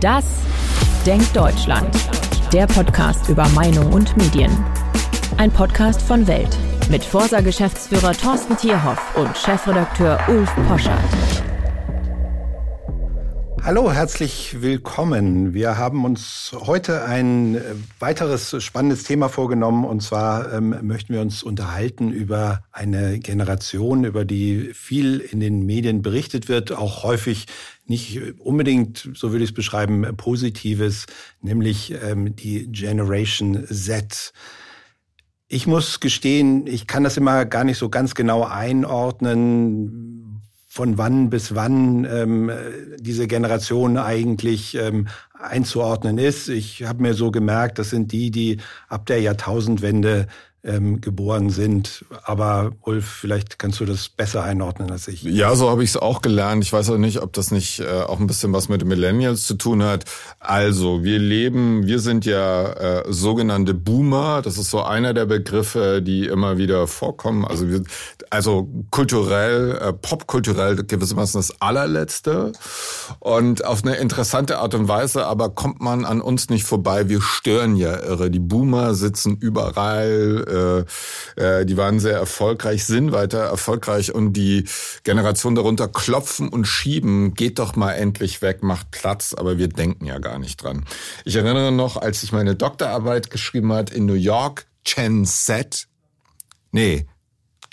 Das Denkt Deutschland. Der Podcast über Meinung und Medien. Ein Podcast von Welt mit Forsa-Geschäftsführer Thorsten Tierhoff und Chefredakteur Ulf Poschert. Hallo, herzlich willkommen. Wir haben uns heute ein äh, weiteres spannendes Thema vorgenommen und zwar ähm, möchten wir uns unterhalten über eine Generation, über die viel in den Medien berichtet wird, auch häufig nicht unbedingt, so würde ich es beschreiben, positives, nämlich ähm, die Generation Z. Ich muss gestehen, ich kann das immer gar nicht so ganz genau einordnen von wann bis wann ähm, diese Generation eigentlich ähm, einzuordnen ist. Ich habe mir so gemerkt, das sind die, die ab der Jahrtausendwende ähm, geboren sind. Aber Ulf, vielleicht kannst du das besser einordnen als ich. Ja, so habe ich es auch gelernt. Ich weiß auch nicht, ob das nicht äh, auch ein bisschen was mit Millennials zu tun hat. Also, wir leben, wir sind ja äh, sogenannte Boomer. Das ist so einer der Begriffe, die immer wieder vorkommen. Also, wir, also kulturell, äh, popkulturell gewissermaßen das allerletzte. Und auf eine interessante Art und Weise, aber kommt man an uns nicht vorbei. Wir stören ja irre. Die Boomer sitzen überall äh, äh, die waren sehr erfolgreich, sind weiter erfolgreich und die Generation darunter klopfen und schieben, geht doch mal endlich weg, macht Platz, aber wir denken ja gar nicht dran. Ich erinnere noch, als ich meine Doktorarbeit geschrieben hat in New York, Gen Z, nee,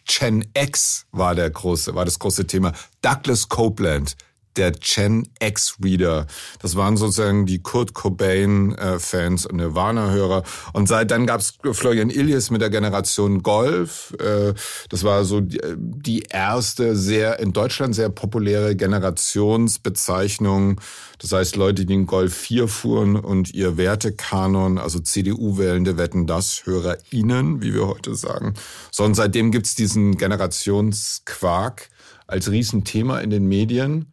Gen X war der große, war das große Thema. Douglas Copeland, der Gen X Reader. Das waren sozusagen die Kurt Cobain-Fans und Nirvana-Hörer. Und seit dann gab's Florian Illies mit der Generation Golf. Äh, das war so die erste sehr in Deutschland sehr populäre Generationsbezeichnung. Das heißt, Leute, die in Golf 4 fuhren und ihr Wertekanon, also CDU-Wählende wetten das, HörerInnen, wie wir heute sagen. So, und seitdem gibt's diesen Generationsquark als Riesenthema in den Medien.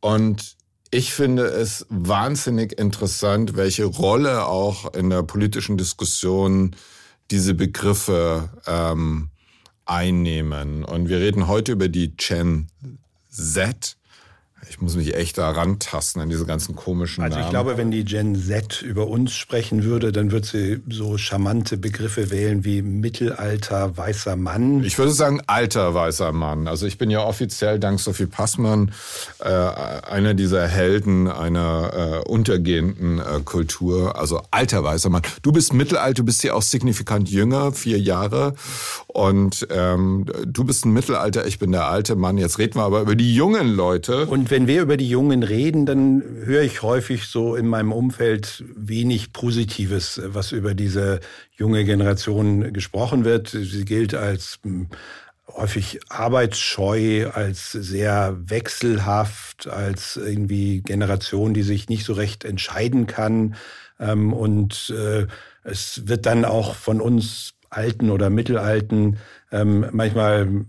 Und ich finde es wahnsinnig interessant, welche Rolle auch in der politischen Diskussion diese Begriffe ähm, einnehmen. Und wir reden heute über die Gen Z. Ich muss mich echt da rantasten an diese ganzen komischen Also ich Namen. glaube, wenn die Gen Z über uns sprechen würde, dann würde sie so charmante Begriffe wählen wie Mittelalter, weißer Mann. Ich würde sagen alter weißer Mann. Also ich bin ja offiziell dank Sophie Passmann äh, einer dieser Helden einer äh, untergehenden äh, Kultur. Also alter weißer Mann. Du bist mittelalt, du bist ja auch signifikant jünger, vier Jahre. Und ähm, du bist ein Mittelalter, ich bin der alte Mann. Jetzt reden wir aber über die jungen Leute. Und wenn wir über die Jungen reden, dann höre ich häufig so in meinem Umfeld wenig Positives, was über diese junge Generation gesprochen wird. Sie gilt als hm, häufig arbeitsscheu, als sehr wechselhaft, als irgendwie Generation, die sich nicht so recht entscheiden kann. Ähm, und äh, es wird dann auch von uns Alten oder Mittelalten ähm, manchmal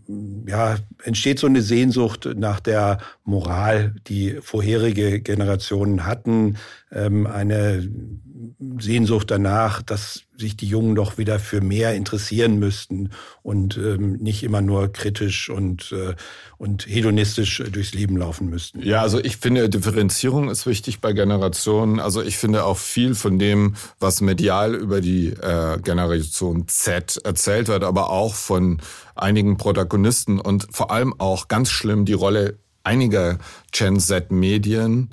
ja entsteht so eine Sehnsucht nach der Moral, die vorherige Generationen hatten, ähm, eine Sehnsucht danach, dass sich die Jungen doch wieder für mehr interessieren müssten und ähm, nicht immer nur kritisch und, äh, und hedonistisch durchs Leben laufen müssten. Ja, also ich finde, Differenzierung ist wichtig bei Generationen. Also ich finde auch viel von dem, was medial über die äh, Generation Z erzählt wird, aber auch von einigen Protagonisten und vor allem auch ganz schlimm die Rolle einiger Gen Z Medien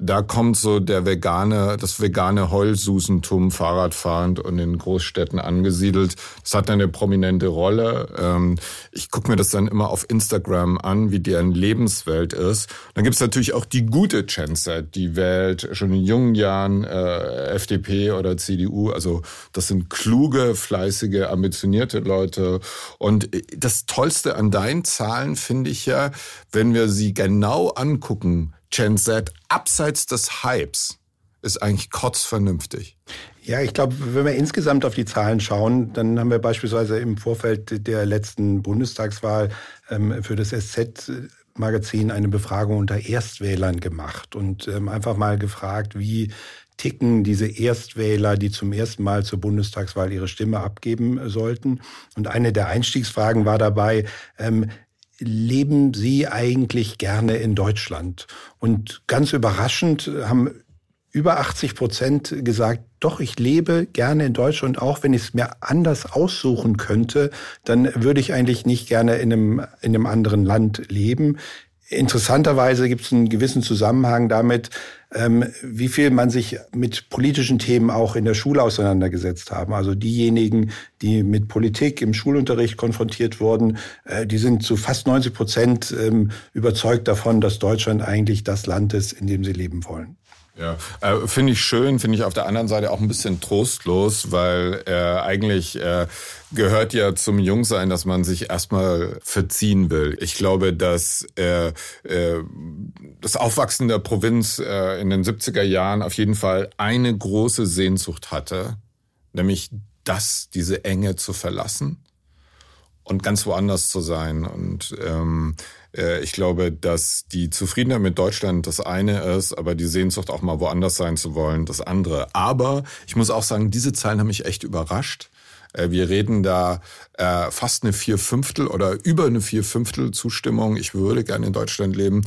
da kommt so der vegane, das vegane Heulsusentum Fahrradfahrend und in Großstädten angesiedelt. Das hat eine prominente Rolle. Ähm, ich gucke mir das dann immer auf Instagram an, wie deren Lebenswelt ist. Dann gibt's natürlich auch die gute Gen Z, die wählt schon in jungen Jahren äh, FDP oder CDU. Also das sind kluge, fleißige, ambitionierte Leute. Und das Tollste an deinen Zahlen finde ich ja, wenn wir sie genau angucken, Gen Z abseits des Hypes ist eigentlich kotzvernünftig. Ja, ich glaube, wenn wir insgesamt auf die Zahlen schauen, dann haben wir beispielsweise im Vorfeld der letzten Bundestagswahl ähm, für das SZ Magazin eine Befragung unter Erstwählern gemacht und ähm, einfach mal gefragt, wie ticken diese Erstwähler, die zum ersten Mal zur Bundestagswahl ihre Stimme abgeben sollten. Und eine der Einstiegsfragen war dabei, ähm, leben Sie eigentlich gerne in Deutschland? Und ganz überraschend haben über 80 Prozent gesagt, doch, ich lebe gerne in Deutschland, auch wenn ich es mir anders aussuchen könnte, dann würde ich eigentlich nicht gerne in einem, in einem anderen Land leben. Interessanterweise gibt es einen gewissen Zusammenhang damit, ähm, wie viel man sich mit politischen Themen auch in der Schule auseinandergesetzt haben. Also diejenigen, die mit Politik im Schulunterricht konfrontiert wurden, äh, die sind zu fast 90 Prozent ähm, überzeugt davon, dass Deutschland eigentlich das Land ist, in dem sie leben wollen. Ja, äh, finde ich schön, finde ich auf der anderen Seite auch ein bisschen trostlos, weil äh, eigentlich äh, gehört ja zum Jungsein, dass man sich erstmal verziehen will. Ich glaube, dass äh, äh, das Aufwachsen der Provinz äh, in den 70er Jahren auf jeden Fall eine große Sehnsucht hatte, nämlich das, diese Enge zu verlassen und ganz woanders zu sein. Und ähm, äh, ich glaube, dass die Zufriedenheit mit Deutschland das eine ist, aber die Sehnsucht auch mal woanders sein zu wollen, das andere. Aber ich muss auch sagen, diese Zahlen haben mich echt überrascht. Äh, wir reden da äh, fast eine Vierfünftel oder über eine Vierfünftel Zustimmung. Ich würde gerne in Deutschland leben.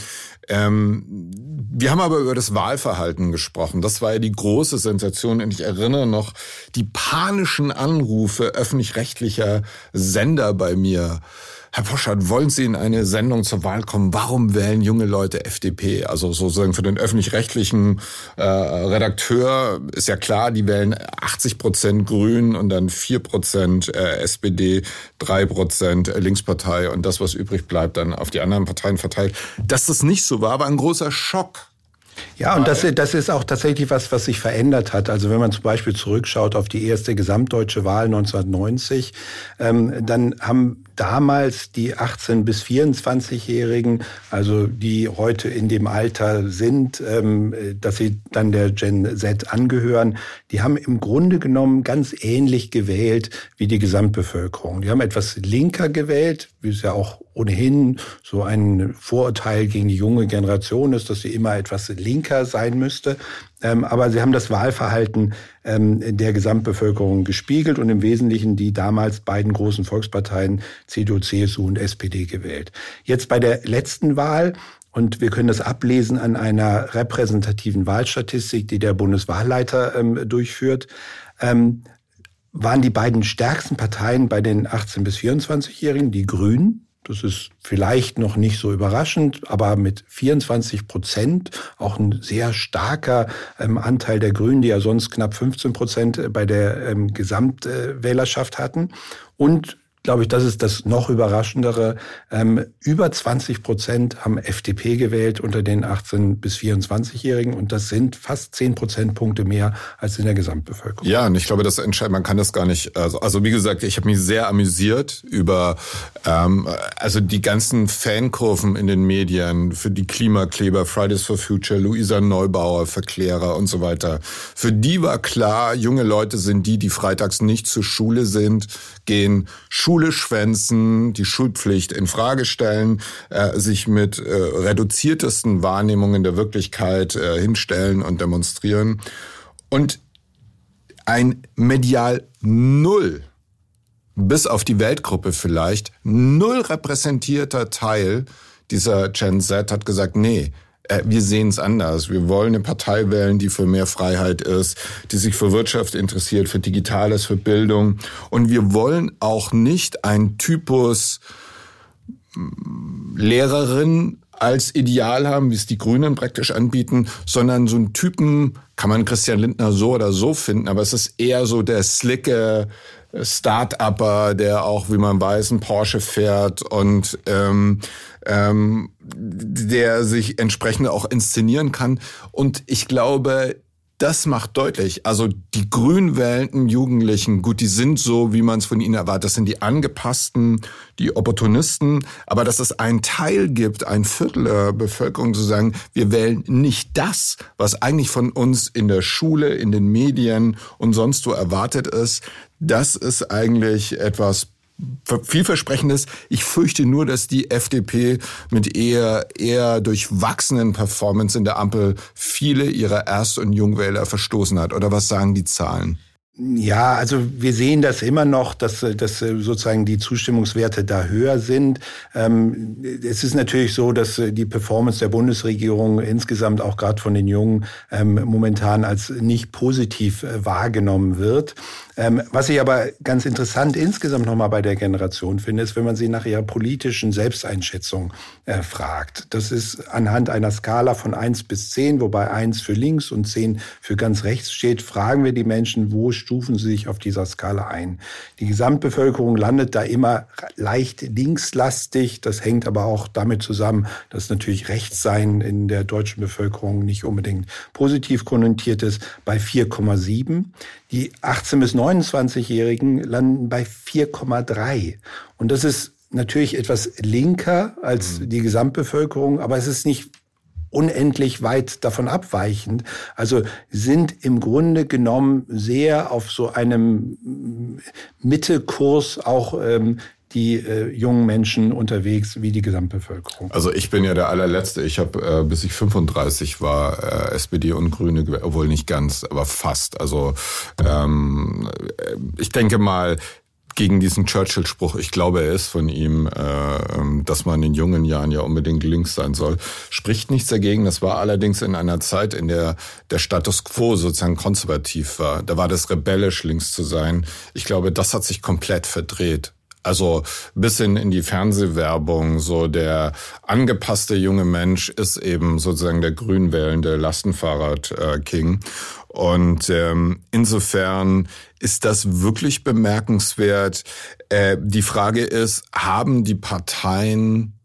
Ähm, wir haben aber über das Wahlverhalten gesprochen. Das war ja die große Sensation. Und ich erinnere noch die panischen Anrufe öffentlich-rechtlicher Sender bei mir. Herr Poschardt, wollen Sie in eine Sendung zur Wahl kommen? Warum wählen junge Leute FDP? Also sozusagen für den öffentlich-rechtlichen äh, Redakteur ist ja klar, die wählen 80 Prozent Grün und dann 4 Prozent äh, SPD, 3 Prozent Linkspartei und das, was übrig bleibt, dann auf die anderen Parteien verteilt. Dass das nicht so war, war ein großer Schock. Ja, und das, das ist auch tatsächlich was, was sich verändert hat. Also wenn man zum Beispiel zurückschaut auf die erste gesamtdeutsche Wahl 1990, ähm, dann haben damals die 18 bis 24-Jährigen, also die heute in dem Alter sind, ähm, dass sie dann der Gen Z angehören, die haben im Grunde genommen ganz ähnlich gewählt wie die Gesamtbevölkerung. Die haben etwas linker gewählt, wie es ja auch ohnehin so ein Vorurteil gegen die junge Generation ist, dass sie immer etwas linker sein müsste. Ähm, aber sie haben das Wahlverhalten der Gesamtbevölkerung gespiegelt und im Wesentlichen die damals beiden großen Volksparteien CDU, CSU und SPD gewählt. Jetzt bei der letzten Wahl und wir können das ablesen an einer repräsentativen Wahlstatistik, die der Bundeswahlleiter ähm, durchführt. Ähm, waren die beiden stärksten Parteien bei den 18- bis 24-Jährigen die Grünen das ist vielleicht noch nicht so überraschend, aber mit 24 Prozent, auch ein sehr starker ähm, Anteil der Grünen, die ja sonst knapp 15 Prozent bei der ähm, Gesamtwählerschaft hatten. Und glaube ich, das ist das noch überraschendere. Ähm, über 20 Prozent haben FDP gewählt unter den 18 bis 24-Jährigen und das sind fast 10 Prozentpunkte mehr als in der Gesamtbevölkerung. Ja, und ich glaube, das entscheidet, man kann das gar nicht. Also, also wie gesagt, ich habe mich sehr amüsiert über ähm, also die ganzen Fankurven in den Medien für die Klimakleber, Fridays for Future, Luisa Neubauer, Verklärer und so weiter. Für die war klar, junge Leute sind die, die freitags nicht zur Schule sind, gehen Schule schwänzen, die Schulpflicht in Frage stellen, äh, sich mit äh, reduziertesten Wahrnehmungen der Wirklichkeit äh, hinstellen und demonstrieren. Und ein medial null, bis auf die Weltgruppe vielleicht, null repräsentierter Teil dieser Gen Z hat gesagt, nee, wir sehen es anders. Wir wollen eine Partei wählen, die für mehr Freiheit ist, die sich für Wirtschaft interessiert, für Digitales, für Bildung. Und wir wollen auch nicht ein Typus mm, Lehrerin als Ideal haben, wie es die Grünen praktisch anbieten, sondern so einen Typen kann man Christian Lindner so oder so finden, aber es ist eher so der slicke Start-Upper, der auch, wie man weiß, ein Porsche fährt und ähm, ähm, der sich entsprechend auch inszenieren kann. Und ich glaube, das macht deutlich, also die grün wählenden Jugendlichen, gut, die sind so, wie man es von ihnen erwartet, das sind die angepassten, die Opportunisten, aber dass es einen Teil gibt, ein Viertel der Bevölkerung zu sagen, wir wählen nicht das, was eigentlich von uns in der Schule, in den Medien und sonst wo erwartet ist, das ist eigentlich etwas vielversprechendes. Ich fürchte nur, dass die FDP mit eher, eher durchwachsenen Performance in der Ampel viele ihrer Erst- und Jungwähler verstoßen hat. Oder was sagen die Zahlen? Ja, also wir sehen das immer noch, dass, dass sozusagen die Zustimmungswerte da höher sind. Ähm, es ist natürlich so, dass die Performance der Bundesregierung insgesamt auch gerade von den Jungen ähm, momentan als nicht positiv äh, wahrgenommen wird. Ähm, was ich aber ganz interessant insgesamt nochmal bei der Generation finde, ist, wenn man sie nach ihrer politischen Selbsteinschätzung äh, fragt. Das ist anhand einer Skala von eins bis zehn, wobei eins für links und zehn für ganz rechts steht, fragen wir die Menschen, wo stufen sie sich auf dieser Skala ein. Die Gesamtbevölkerung landet da immer leicht linkslastig. Das hängt aber auch damit zusammen, dass natürlich Rechtssein in der deutschen Bevölkerung nicht unbedingt positiv konnotiert ist, bei 4,7. Die 18 bis 29-Jährigen landen bei 4,3. Und das ist natürlich etwas linker als mhm. die Gesamtbevölkerung, aber es ist nicht unendlich weit davon abweichend. Also sind im Grunde genommen sehr auf so einem Mittelkurs auch ähm, die äh, jungen Menschen unterwegs wie die Gesamtbevölkerung. Also ich bin ja der allerletzte. Ich habe äh, bis ich 35 war äh, SPD und Grüne, obwohl nicht ganz, aber fast. Also ähm, ich denke mal, gegen diesen Churchill-Spruch, ich glaube, er ist von ihm, äh, ähm, dass man in jungen Jahren ja unbedingt links sein soll, spricht nichts dagegen. Das war allerdings in einer Zeit, in der der Status quo sozusagen konservativ war. Da war das rebellisch, links zu sein. Ich glaube, das hat sich komplett verdreht. Also bis hin in die Fernsehwerbung, so der angepasste junge Mensch ist eben sozusagen der grün wählende Lastenfahrrad-King. Und ähm, insofern ist das wirklich bemerkenswert. Äh, die Frage ist, haben die Parteien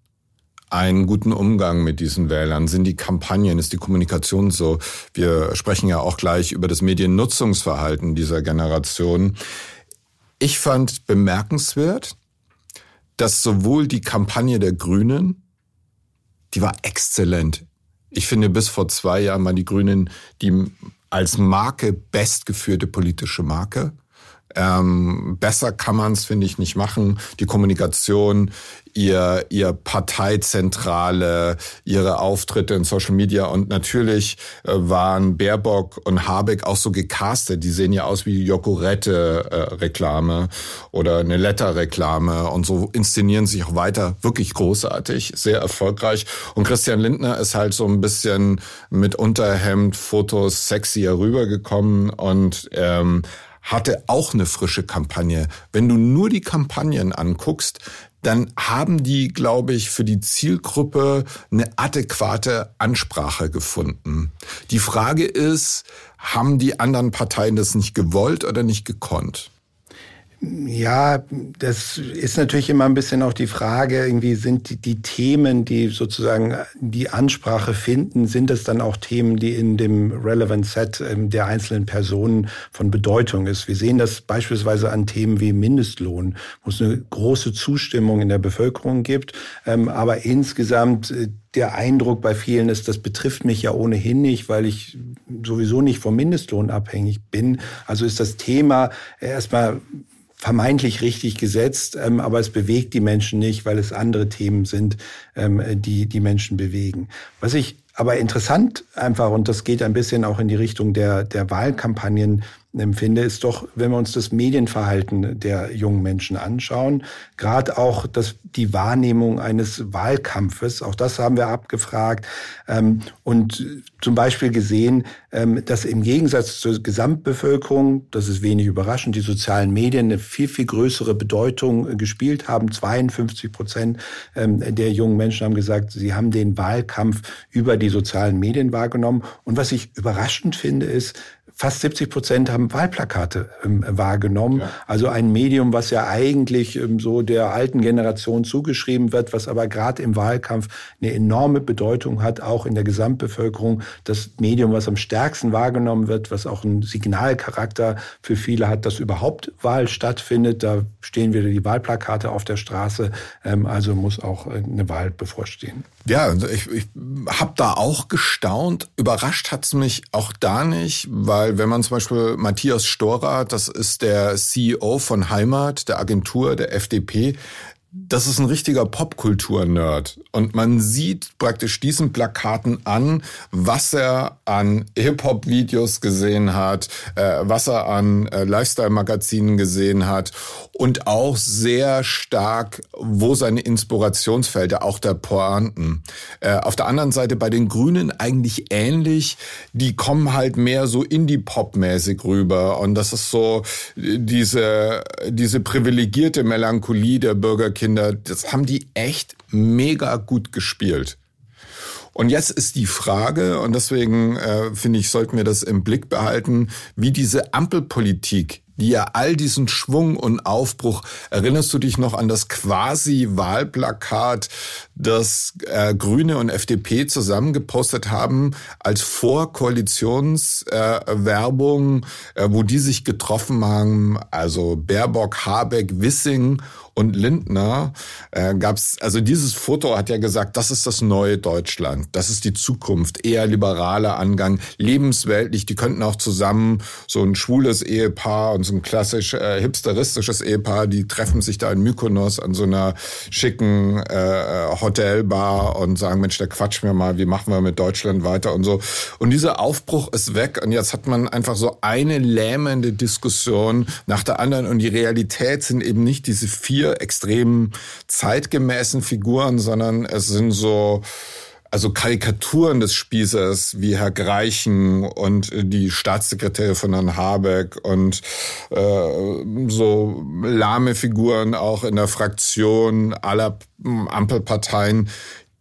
einen guten Umgang mit diesen Wählern? Sind die Kampagnen, ist die Kommunikation so? Wir sprechen ja auch gleich über das Mediennutzungsverhalten dieser Generation. Ich fand bemerkenswert, dass sowohl die Kampagne der Grünen, die war exzellent. Ich finde, bis vor zwei Jahren waren die Grünen die als Marke bestgeführte politische Marke. Ähm, besser kann man es, finde ich, nicht machen. Die Kommunikation, ihr, ihr Parteizentrale, ihre Auftritte in Social Media und natürlich äh, waren Baerbock und Habeck auch so gecastet. Die sehen ja aus wie Jokorette-Reklame äh, oder eine Letter-Reklame und so inszenieren sich auch weiter wirklich großartig, sehr erfolgreich. Und Christian Lindner ist halt so ein bisschen mit Unterhemd, Fotos sexier rübergekommen und ähm, hatte auch eine frische Kampagne. Wenn du nur die Kampagnen anguckst, dann haben die, glaube ich, für die Zielgruppe eine adäquate Ansprache gefunden. Die Frage ist, haben die anderen Parteien das nicht gewollt oder nicht gekonnt? Ja, das ist natürlich immer ein bisschen auch die Frage, irgendwie sind die, die, Themen, die sozusagen die Ansprache finden, sind es dann auch Themen, die in dem Relevant Set ähm, der einzelnen Personen von Bedeutung ist. Wir sehen das beispielsweise an Themen wie Mindestlohn, wo es eine große Zustimmung in der Bevölkerung gibt, ähm, aber insgesamt äh, der Eindruck bei vielen ist, das betrifft mich ja ohnehin nicht, weil ich sowieso nicht vom Mindestlohn abhängig bin. Also ist das Thema erstmal vermeintlich richtig gesetzt, ähm, aber es bewegt die Menschen nicht, weil es andere Themen sind, ähm, die die Menschen bewegen. Was ich aber interessant einfach, und das geht ein bisschen auch in die Richtung der, der Wahlkampagnen, empfinde, ist doch, wenn wir uns das Medienverhalten der jungen Menschen anschauen, gerade auch das, die Wahrnehmung eines Wahlkampfes, auch das haben wir abgefragt ähm, und zum Beispiel gesehen, ähm, dass im Gegensatz zur Gesamtbevölkerung, das ist wenig überraschend, die sozialen Medien eine viel, viel größere Bedeutung gespielt haben. 52 Prozent ähm, der jungen Menschen haben gesagt, sie haben den Wahlkampf über die sozialen Medien wahrgenommen. Und was ich überraschend finde, ist, fast 70 Prozent haben Wahlplakate ähm, wahrgenommen. Ja. Also ein Medium, was ja eigentlich ähm, so der alten Generation zugeschrieben wird, was aber gerade im Wahlkampf eine enorme Bedeutung hat, auch in der Gesamtbevölkerung. Das Medium, was am stärksten wahrgenommen wird, was auch einen Signalcharakter für viele hat, dass überhaupt Wahl stattfindet. Da stehen wieder die Wahlplakate auf der Straße. Ähm, also muss auch äh, eine Wahl bevorstehen. Ja, also ich, ich habe da auch gestaunt. Überrascht hat's mich auch da nicht, weil wenn man zum Beispiel Matthias Storer, das ist der CEO von Heimat, der Agentur der FDP, das ist ein richtiger Popkultur-Nerd. Und man sieht praktisch diesen Plakaten an, was er an Hip-Hop-Videos gesehen hat, äh, was er an äh, Lifestyle-Magazinen gesehen hat und auch sehr stark, wo seine Inspirationsfelder, auch der Pointen. Äh, auf der anderen Seite bei den Grünen eigentlich ähnlich. Die kommen halt mehr so Indie-Pop-mäßig rüber. Und das ist so diese, diese privilegierte Melancholie der Bürgerkinder. Das haben die echt mega gut gespielt. Und jetzt ist die Frage, und deswegen äh, finde ich, sollten wir das im Blick behalten, wie diese Ampelpolitik die ja all diesen Schwung und Aufbruch, erinnerst du dich noch an das quasi Wahlplakat, das äh, Grüne und FDP zusammengepostet haben als Vorkoalitionswerbung, äh, äh, wo die sich getroffen haben, also Baerbock, Habeck, Wissing und Lindner äh, gab's also dieses Foto hat ja gesagt, das ist das neue Deutschland, das ist die Zukunft, eher liberaler Angang, lebensweltlich, die könnten auch zusammen so ein schwules Ehepaar und so ein klassisch äh, hipsteristisches Ehepaar, die treffen sich da in Mykonos an so einer schicken äh, Hotelbar und sagen, Mensch, der quatsch mir mal, wie machen wir mit Deutschland weiter und so. Und dieser Aufbruch ist weg und jetzt hat man einfach so eine lähmende Diskussion nach der anderen und die Realität sind eben nicht diese vier extrem zeitgemäßen Figuren, sondern es sind so also Karikaturen des Spießers wie Herr Greichen und die Staatssekretäre von Herrn Habeck und äh, so lahme Figuren auch in der Fraktion aller Ampelparteien,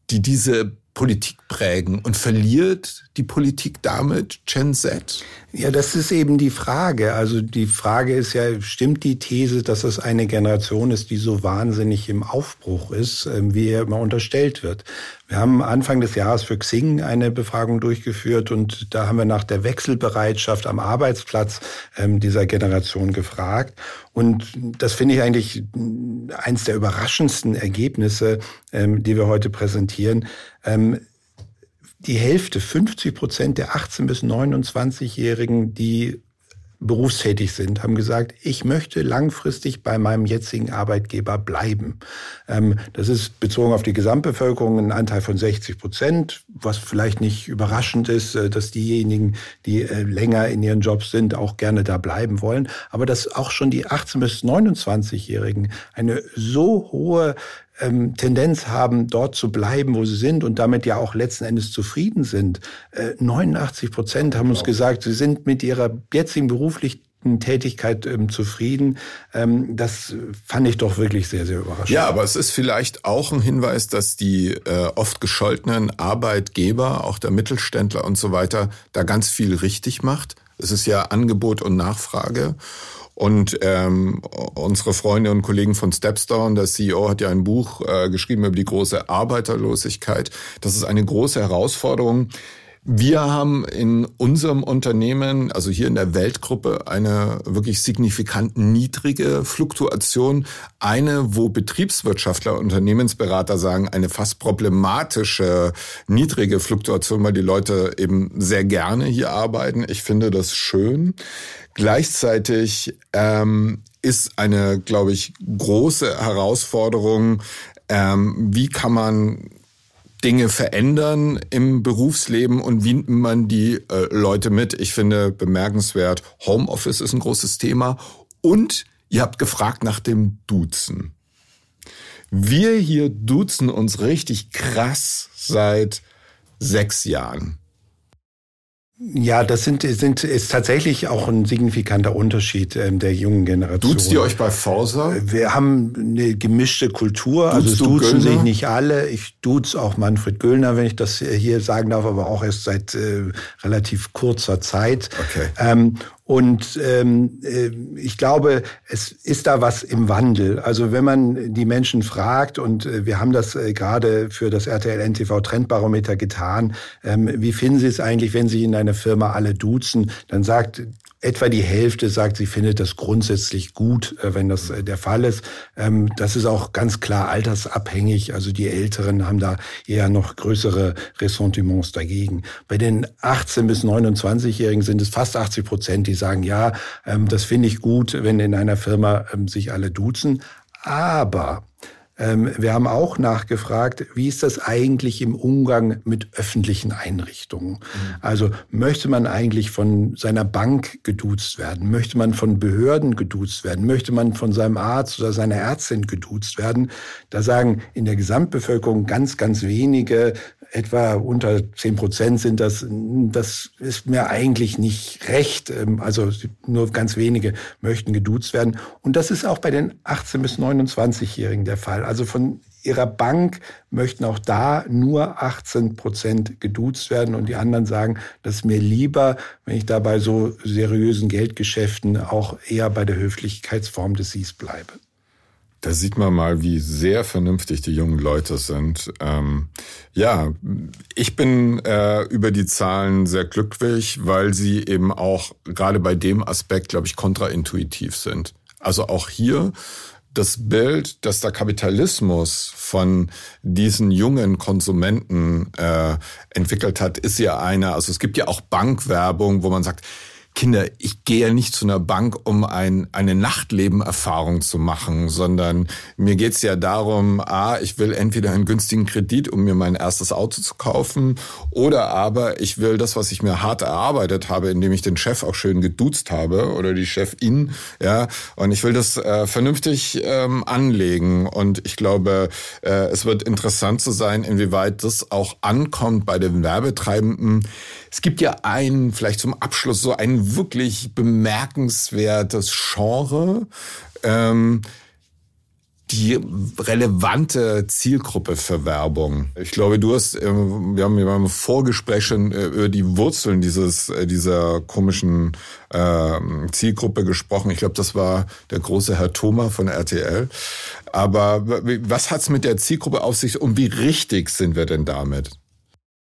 die diese Politik prägen und verliert die Politik damit Gen Z? Ja, das ist eben die Frage. Also die Frage ist ja, stimmt die These, dass es eine Generation ist, die so wahnsinnig im Aufbruch ist, ähm, wie er immer unterstellt wird? Wir haben Anfang des Jahres für Xing eine Befragung durchgeführt und da haben wir nach der Wechselbereitschaft am Arbeitsplatz ähm, dieser Generation gefragt. Und das finde ich eigentlich eins der überraschendsten Ergebnisse, ähm, die wir heute präsentieren die Hälfte, 50 Prozent der 18- bis 29-Jährigen, die berufstätig sind, haben gesagt, ich möchte langfristig bei meinem jetzigen Arbeitgeber bleiben. Ähm, das ist bezogen auf die Gesamtbevölkerung ein Anteil von 60 Prozent, was vielleicht nicht überraschend ist, äh, dass diejenigen, die äh, länger in ihren Jobs sind, auch gerne da bleiben wollen. Aber dass auch schon die 18 bis 29-Jährigen eine so hohe ähm, Tendenz haben, dort zu bleiben, wo sie sind und damit ja auch letzten Endes zufrieden sind. Äh, 89 Prozent haben uns gesagt, sie sind mit ihrer jetzigen beruflichen Tätigkeit ähm, zufrieden. Ähm, das fand ich doch wirklich sehr, sehr überraschend. Ja, aber es ist vielleicht auch ein Hinweis, dass die äh, oft gescholtenen Arbeitgeber, auch der Mittelständler und so weiter, da ganz viel richtig macht. Es ist ja Angebot und Nachfrage. Und ähm, unsere Freunde und Kollegen von Stepstone, der CEO, hat ja ein Buch äh, geschrieben über die große Arbeiterlosigkeit. Das ist eine große Herausforderung. Wir haben in unserem Unternehmen, also hier in der Weltgruppe, eine wirklich signifikant niedrige Fluktuation. Eine, wo Betriebswirtschaftler, Unternehmensberater sagen, eine fast problematische niedrige Fluktuation, weil die Leute eben sehr gerne hier arbeiten. Ich finde das schön. Gleichzeitig ähm, ist eine, glaube ich, große Herausforderung, ähm, wie kann man Dinge verändern im Berufsleben und wie nimmt man die äh, Leute mit? Ich finde bemerkenswert, Homeoffice ist ein großes Thema und ihr habt gefragt nach dem Duzen. Wir hier duzen uns richtig krass seit sechs Jahren. Ja, das sind, sind, ist tatsächlich auch ein signifikanter Unterschied ähm, der jungen Generation. Duzt ihr euch bei Forsa? Wir haben eine gemischte Kultur. Duzt also duzen sich nicht alle. Ich duz auch Manfred Göllner, wenn ich das hier sagen darf, aber auch erst seit äh, relativ kurzer Zeit. Okay. Ähm, und ähm, äh, ich glaube, es ist da was im Wandel. Also wenn man die Menschen fragt, und äh, wir haben das äh, gerade für das RTL NTV Trendbarometer getan, ähm, wie finden Sie es eigentlich, wenn Sie in einer Firma alle duzen, dann sagt Etwa die Hälfte sagt, sie findet das grundsätzlich gut, äh, wenn das äh, der Fall ist. Ähm, das ist auch ganz klar altersabhängig. Also die Älteren haben da eher noch größere Ressentiments dagegen. Bei den 18 bis 29-Jährigen sind es fast 80 Prozent, die sagen, ja, ähm, das finde ich gut, wenn in einer Firma ähm, sich alle duzen. Aber wir haben auch nachgefragt, wie ist das eigentlich im Umgang mit öffentlichen Einrichtungen? Mhm. Also möchte man eigentlich von seiner Bank geduzt werden? Möchte man von Behörden geduzt werden? Möchte man von seinem Arzt oder seiner Ärztin geduzt werden? Da sagen in der Gesamtbevölkerung ganz, ganz wenige, etwa unter zehn Prozent sind das, das ist mir eigentlich nicht recht. Ähm, also nur ganz wenige möchten geduzt werden. Und das ist auch bei den 18 bis 29-Jährigen der Fall. Also von ihrer Bank möchten auch da nur 18 Prozent geduzt werden und die anderen sagen, das ist mir lieber, wenn ich da bei so seriösen Geldgeschäften auch eher bei der Höflichkeitsform des Sies bleibe. Da sieht man mal, wie sehr vernünftig die jungen Leute sind. Ähm, ja, ich bin äh, über die Zahlen sehr glücklich, weil sie eben auch gerade bei dem Aspekt, glaube ich, kontraintuitiv sind. Also auch hier das Bild, dass der Kapitalismus von diesen jungen Konsumenten äh, entwickelt hat, ist ja eine, also es gibt ja auch Bankwerbung, wo man sagt, Kinder, ich gehe ja nicht zu einer Bank, um ein, eine Nachtlebenerfahrung zu machen, sondern mir geht's ja darum, a, ich will entweder einen günstigen Kredit, um mir mein erstes Auto zu kaufen, oder aber ich will das, was ich mir hart erarbeitet habe, indem ich den Chef auch schön geduzt habe oder die Chefin, ja, und ich will das äh, vernünftig ähm, anlegen. Und ich glaube, äh, es wird interessant zu sein, inwieweit das auch ankommt bei den Werbetreibenden es gibt ja einen, vielleicht zum Abschluss, so wirklich bemerkenswertes Genre. Ähm, die relevante Zielgruppe für Werbung. Ich glaube, du hast, ähm, wir haben ja beim Vorgespräch schon äh, über die Wurzeln dieses, äh, dieser komischen äh, Zielgruppe gesprochen. Ich glaube, das war der große Herr Thoma von RTL. Aber was hat's mit der Zielgruppe auf sich und wie richtig sind wir denn damit?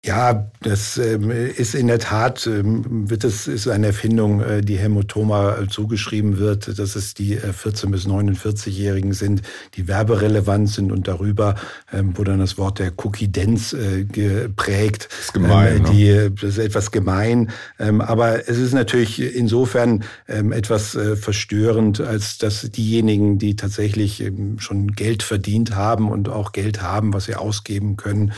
Ja, das ähm, ist in der Tat, ähm, wird es ist eine Erfindung, äh, die Helmut Thoma äh, zugeschrieben wird, dass es die äh, 14 bis 49-Jährigen sind, die werberelevant sind und darüber ähm, wo dann das Wort der Cookie-Dance äh, geprägt. Das ist gemein. Ähm, die, ne? Das ist etwas gemein, aber es ist natürlich insofern etwas äh, verstörend, als dass diejenigen, die tatsächlich schon Geld verdient haben und auch Geld haben, was sie ausgeben können,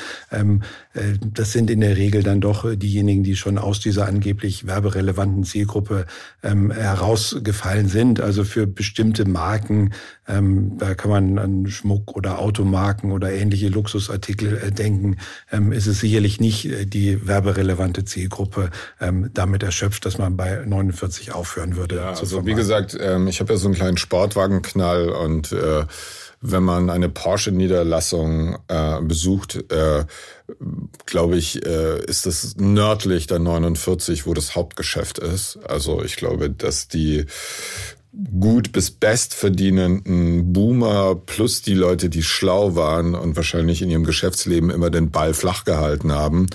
äh, das sind in der Regel dann doch äh, diejenigen, die schon aus dieser angeblich werberelevanten Zielgruppe ähm, herausgefallen sind. Also für bestimmte Marken, ähm, da kann man an Schmuck oder Automarken oder ähnliche Luxusartikel äh, denken, ähm, ist es sicherlich nicht äh, die werberelevante Zielgruppe ähm, damit erschöpft, dass man bei 49 aufhören würde. Ja, also wie gesagt, ähm, ich habe ja so einen kleinen Sportwagenknall und äh, wenn man eine Porsche-Niederlassung äh, besucht, äh, glaube ich, äh, ist das nördlich der 49, wo das Hauptgeschäft ist. Also ich glaube, dass die gut bis best verdienenden Boomer plus die Leute, die schlau waren und wahrscheinlich in ihrem Geschäftsleben immer den Ball flach gehalten haben,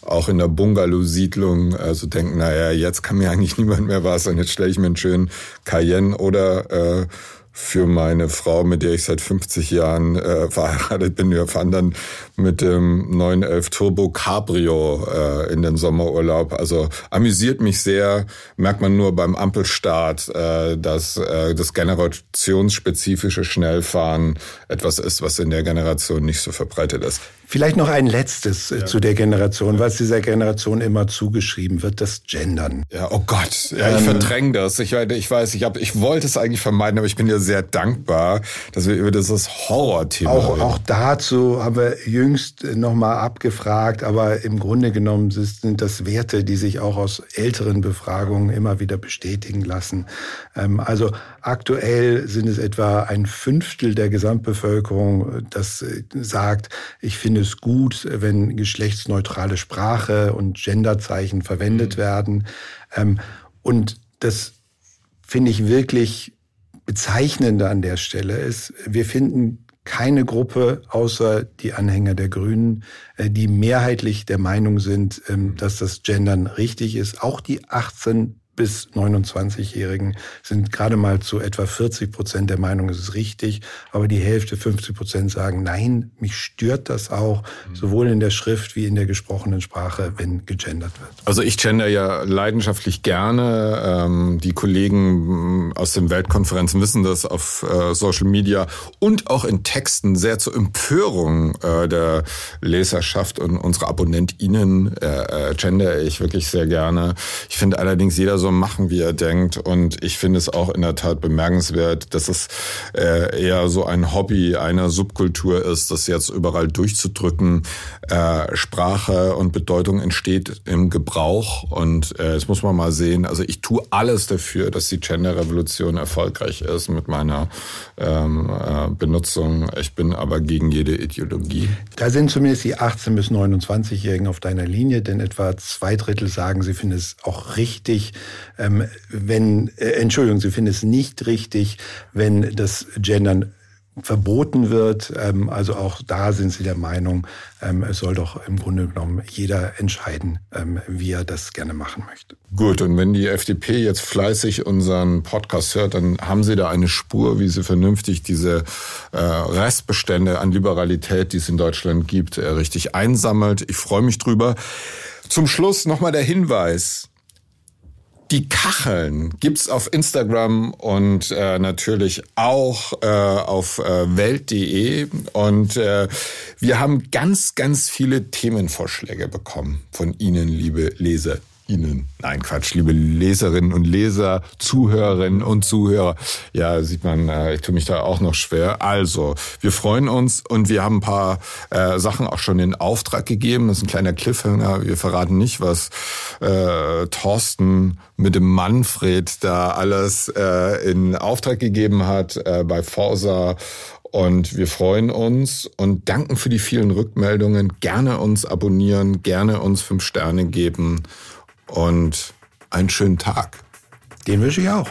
auch in der Bungalow-Siedlung, also denken, naja, jetzt kann mir eigentlich niemand mehr was und jetzt stelle ich mir einen schönen Cayenne oder äh, für meine Frau, mit der ich seit 50 Jahren äh, verheiratet bin. Wir fahren dann mit dem 911 Turbo Cabrio äh, in den Sommerurlaub. Also amüsiert mich sehr, merkt man nur beim Ampelstart, äh, dass äh, das generationsspezifische Schnellfahren etwas ist, was in der Generation nicht so verbreitet ist. Vielleicht noch ein letztes äh, ja. zu der Generation, was dieser Generation immer zugeschrieben wird, das Gendern. Ja, oh Gott, ja, ich ähm, verdränge das. Ich, ich weiß, ich, hab, ich wollte es eigentlich vermeiden, aber ich bin dir sehr dankbar, dass wir über dieses Horrorthema auch, reden. Auch dazu haben wir jüngst nochmal abgefragt, aber im Grunde genommen sind das Werte, die sich auch aus älteren Befragungen immer wieder bestätigen lassen. Ähm, also aktuell sind es etwa ein Fünftel der Gesamtbevölkerung, das äh, sagt, ich finde es gut, wenn geschlechtsneutrale Sprache und Genderzeichen verwendet mhm. werden. Ähm, und das finde ich wirklich bezeichnender an der Stelle ist, wir finden keine Gruppe außer die Anhänger der Grünen, äh, die mehrheitlich der Meinung sind, ähm, dass das Gendern richtig ist. Auch die 18 bis 29-Jährigen sind gerade mal zu etwa 40 Prozent der Meinung, es ist richtig, aber die Hälfte, 50 Prozent sagen, nein, mich stört das auch, mhm. sowohl in der Schrift wie in der gesprochenen Sprache, wenn gegendert wird. Also ich gender ja leidenschaftlich gerne. Ähm, die Kollegen mm, aus den Weltkonferenzen wissen das auf äh, Social Media und auch in Texten sehr zur Empörung äh, der Leserschaft und unserer AbonnentInnen äh, gender ich wirklich sehr gerne. Ich finde allerdings jeder so machen, wie er denkt. Und ich finde es auch in der Tat bemerkenswert, dass es äh, eher so ein Hobby einer Subkultur ist, das jetzt überall durchzudrücken. Äh, Sprache und Bedeutung entsteht im Gebrauch. Und äh, jetzt muss man mal sehen, also ich tue alles dafür, dass die Gender-Revolution erfolgreich ist mit meiner ähm, äh, Benutzung. Ich bin aber gegen jede Ideologie. Da sind zumindest die 18- bis 29-Jährigen auf deiner Linie, denn etwa zwei Drittel sagen, sie finden es auch richtig, ähm, wenn, äh, Entschuldigung, sie finden es nicht richtig, wenn das Gendern verboten wird. Ähm, also auch da sind sie der Meinung, ähm, es soll doch im Grunde genommen jeder entscheiden, ähm, wie er das gerne machen möchte. Gut, und wenn die FDP jetzt fleißig unseren Podcast hört, dann haben sie da eine Spur, wie sie vernünftig diese äh, Restbestände an Liberalität, die es in Deutschland gibt, äh, richtig einsammelt. Ich freue mich drüber. Zum Schluss nochmal der Hinweis. Die Kacheln gibt's auf Instagram und äh, natürlich auch äh, auf äh, welt.de. Und äh, wir haben ganz, ganz viele Themenvorschläge bekommen von Ihnen, liebe Leser. Ihnen, nein Quatsch, liebe Leserinnen und Leser, Zuhörerinnen und Zuhörer. Ja, sieht man, äh, ich tue mich da auch noch schwer. Also, wir freuen uns und wir haben ein paar äh, Sachen auch schon in Auftrag gegeben. Das ist ein kleiner Cliffhanger. Wir verraten nicht, was äh, Thorsten mit dem Manfred da alles äh, in Auftrag gegeben hat äh, bei Forsa und wir freuen uns und danken für die vielen Rückmeldungen. Gerne uns abonnieren, gerne uns fünf Sterne geben und einen schönen Tag. Den wünsche ich auch.